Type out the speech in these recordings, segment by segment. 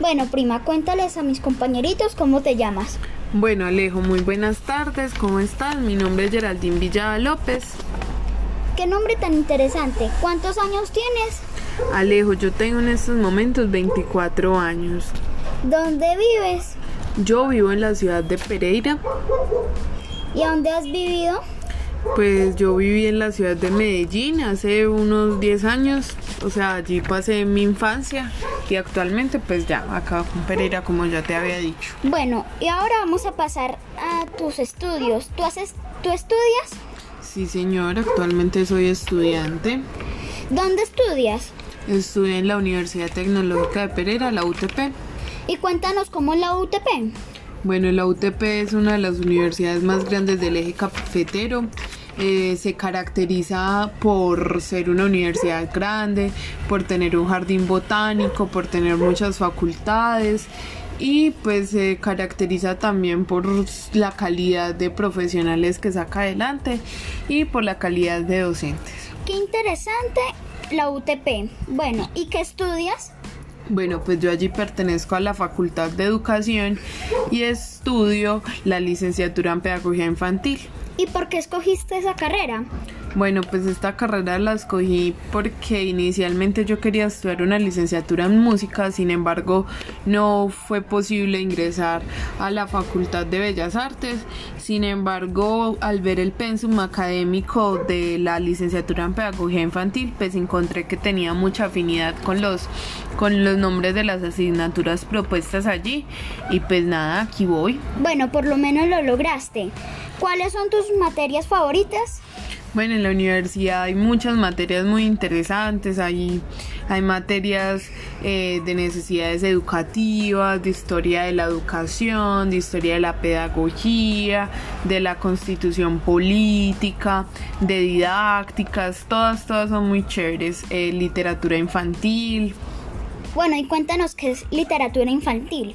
Bueno, prima, cuéntales a mis compañeritos cómo te llamas. Bueno, Alejo, muy buenas tardes, ¿cómo estás? Mi nombre es Geraldine Villada López. Qué nombre tan interesante. ¿Cuántos años tienes? Alejo, yo tengo en estos momentos 24 años. ¿Dónde vives? Yo vivo en la ciudad de Pereira. ¿Y a dónde has vivido? Pues yo viví en la ciudad de Medellín hace unos 10 años, o sea, allí pasé mi infancia y actualmente pues ya acá con Pereira como ya te había dicho. Bueno, y ahora vamos a pasar a tus estudios. ¿Tú, haces, ¿tú estudias? Sí, señor, actualmente soy estudiante. ¿Dónde estudias? Estudio en la Universidad Tecnológica de Pereira, la UTP. Y cuéntanos cómo es la UTP. Bueno, la UTP es una de las universidades más grandes del eje cafetero. Eh, se caracteriza por ser una universidad grande, por tener un jardín botánico, por tener muchas facultades y pues se caracteriza también por la calidad de profesionales que saca adelante y por la calidad de docentes. Qué interesante la UTP. Bueno, ¿y qué estudias? Bueno, pues yo allí pertenezco a la Facultad de Educación y estudio la licenciatura en Pedagogía Infantil. ¿Y por qué escogiste esa carrera? Bueno, pues esta carrera la escogí porque inicialmente yo quería estudiar una licenciatura en música, sin embargo no fue posible ingresar a la Facultad de Bellas Artes. Sin embargo, al ver el pensum académico de la licenciatura en Pedagogía Infantil, pues encontré que tenía mucha afinidad con los, con los nombres de las asignaturas propuestas allí y pues nada, aquí voy. Bueno, por lo menos lo lograste. ¿Cuáles son tus materias favoritas? Bueno, en la universidad hay muchas materias muy interesantes, hay, hay materias eh, de necesidades educativas, de historia de la educación, de historia de la pedagogía, de la constitución política, de didácticas, todas, todas son muy chéveres, eh, literatura infantil. Bueno, y cuéntanos qué es literatura infantil.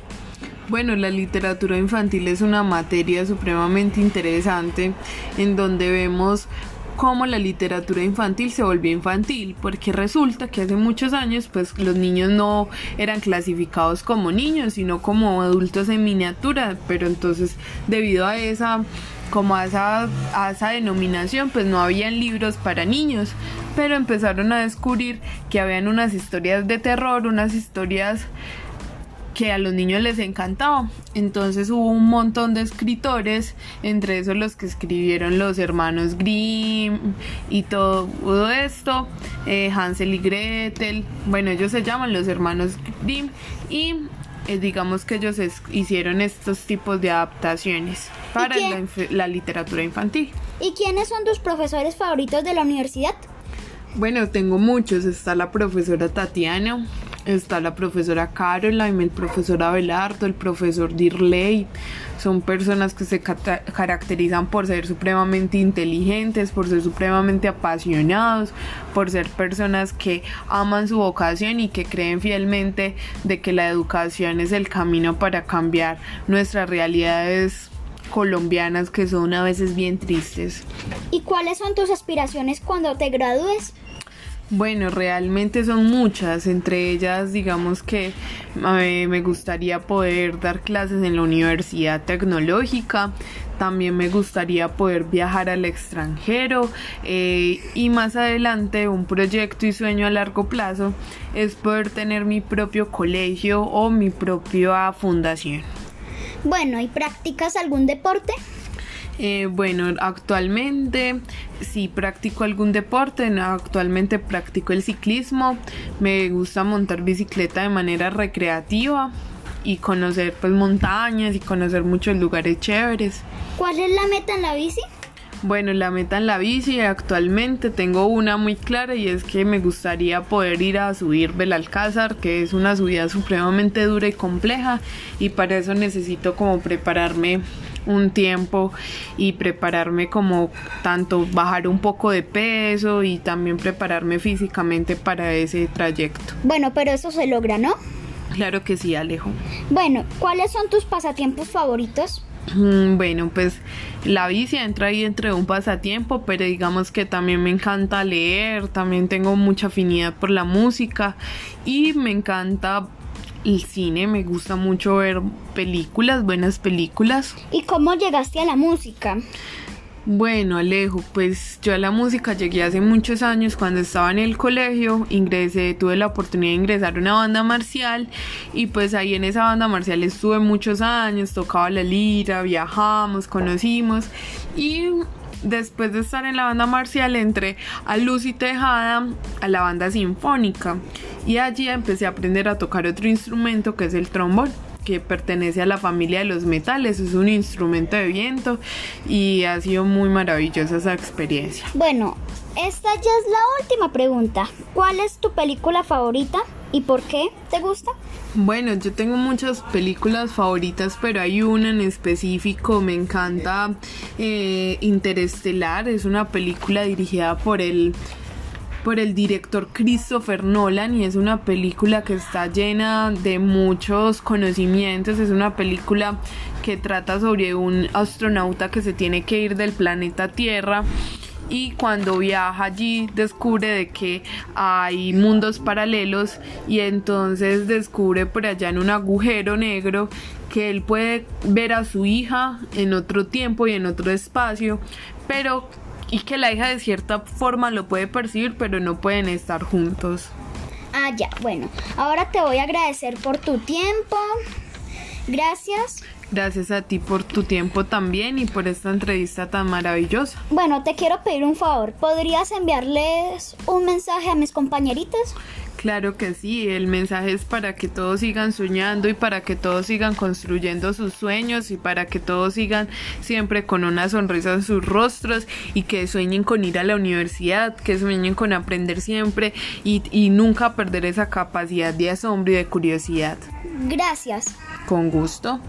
Bueno, la literatura infantil es una materia supremamente interesante en donde vemos cómo la literatura infantil se volvió infantil, porque resulta que hace muchos años pues los niños no eran clasificados como niños, sino como adultos en miniatura, pero entonces debido a esa como a esa, a esa denominación pues no habían libros para niños pero empezaron a descubrir que habían unas historias de terror unas historias que a los niños les encantaba. Entonces hubo un montón de escritores, entre esos los que escribieron los hermanos Grimm y todo, esto, eh, Hansel y Gretel, bueno, ellos se llaman los hermanos Grimm y eh, digamos que ellos hicieron estos tipos de adaptaciones para la literatura infantil. ¿Y quiénes son tus profesores favoritos de la universidad? Bueno, tengo muchos. Está la profesora Tatiana, está la profesora Caroline, el profesor Abelardo, el profesor Dirley. Son personas que se caracterizan por ser supremamente inteligentes, por ser supremamente apasionados, por ser personas que aman su vocación y que creen fielmente de que la educación es el camino para cambiar nuestras realidades colombianas que son a veces bien tristes. ¿Y cuáles son tus aspiraciones cuando te gradúes? Bueno, realmente son muchas, entre ellas digamos que me gustaría poder dar clases en la Universidad Tecnológica, también me gustaría poder viajar al extranjero eh, y más adelante un proyecto y sueño a largo plazo es poder tener mi propio colegio o mi propia fundación. Bueno, ¿y practicas algún deporte? Eh, bueno, actualmente sí practico algún deporte, actualmente practico el ciclismo, me gusta montar bicicleta de manera recreativa y conocer pues montañas y conocer muchos lugares chéveres. ¿Cuál es la meta en la bici? Bueno, la meta en la bici actualmente tengo una muy clara y es que me gustaría poder ir a subir Belalcázar, que es una subida supremamente dura y compleja y para eso necesito como prepararme un tiempo y prepararme como tanto bajar un poco de peso y también prepararme físicamente para ese trayecto. Bueno, pero eso se logra, ¿no? Claro que sí, Alejo. Bueno, ¿cuáles son tus pasatiempos favoritos? Mm, bueno, pues la bici entra ahí entre un pasatiempo, pero digamos que también me encanta leer, también tengo mucha afinidad por la música y me encanta el cine, me gusta mucho ver películas, buenas películas. ¿Y cómo llegaste a la música? Bueno, Alejo, pues yo a la música llegué hace muchos años. Cuando estaba en el colegio, ingresé, tuve la oportunidad de ingresar a una banda marcial. Y pues ahí en esa banda marcial estuve muchos años, tocaba la lira, viajamos, conocimos. Y después de estar en la banda marcial entré a Luz y Tejada, a la banda sinfónica. Y allí empecé a aprender a tocar otro instrumento que es el trombón que pertenece a la familia de los metales, es un instrumento de viento y ha sido muy maravillosa esa experiencia. Bueno, esta ya es la última pregunta. ¿Cuál es tu película favorita y por qué te gusta? Bueno, yo tengo muchas películas favoritas, pero hay una en específico, me encanta eh, Interestelar, es una película dirigida por el por el director Christopher Nolan y es una película que está llena de muchos conocimientos, es una película que trata sobre un astronauta que se tiene que ir del planeta Tierra y cuando viaja allí descubre de que hay mundos paralelos y entonces descubre por allá en un agujero negro que él puede ver a su hija en otro tiempo y en otro espacio, pero y que la hija de cierta forma lo puede percibir, pero no pueden estar juntos. Ah, ya, bueno, ahora te voy a agradecer por tu tiempo. Gracias. Gracias a ti por tu tiempo también y por esta entrevista tan maravillosa. Bueno, te quiero pedir un favor. ¿Podrías enviarles un mensaje a mis compañeritos? Claro que sí, el mensaje es para que todos sigan soñando y para que todos sigan construyendo sus sueños y para que todos sigan siempre con una sonrisa en sus rostros y que sueñen con ir a la universidad, que sueñen con aprender siempre y, y nunca perder esa capacidad de asombro y de curiosidad. Gracias. Con gusto.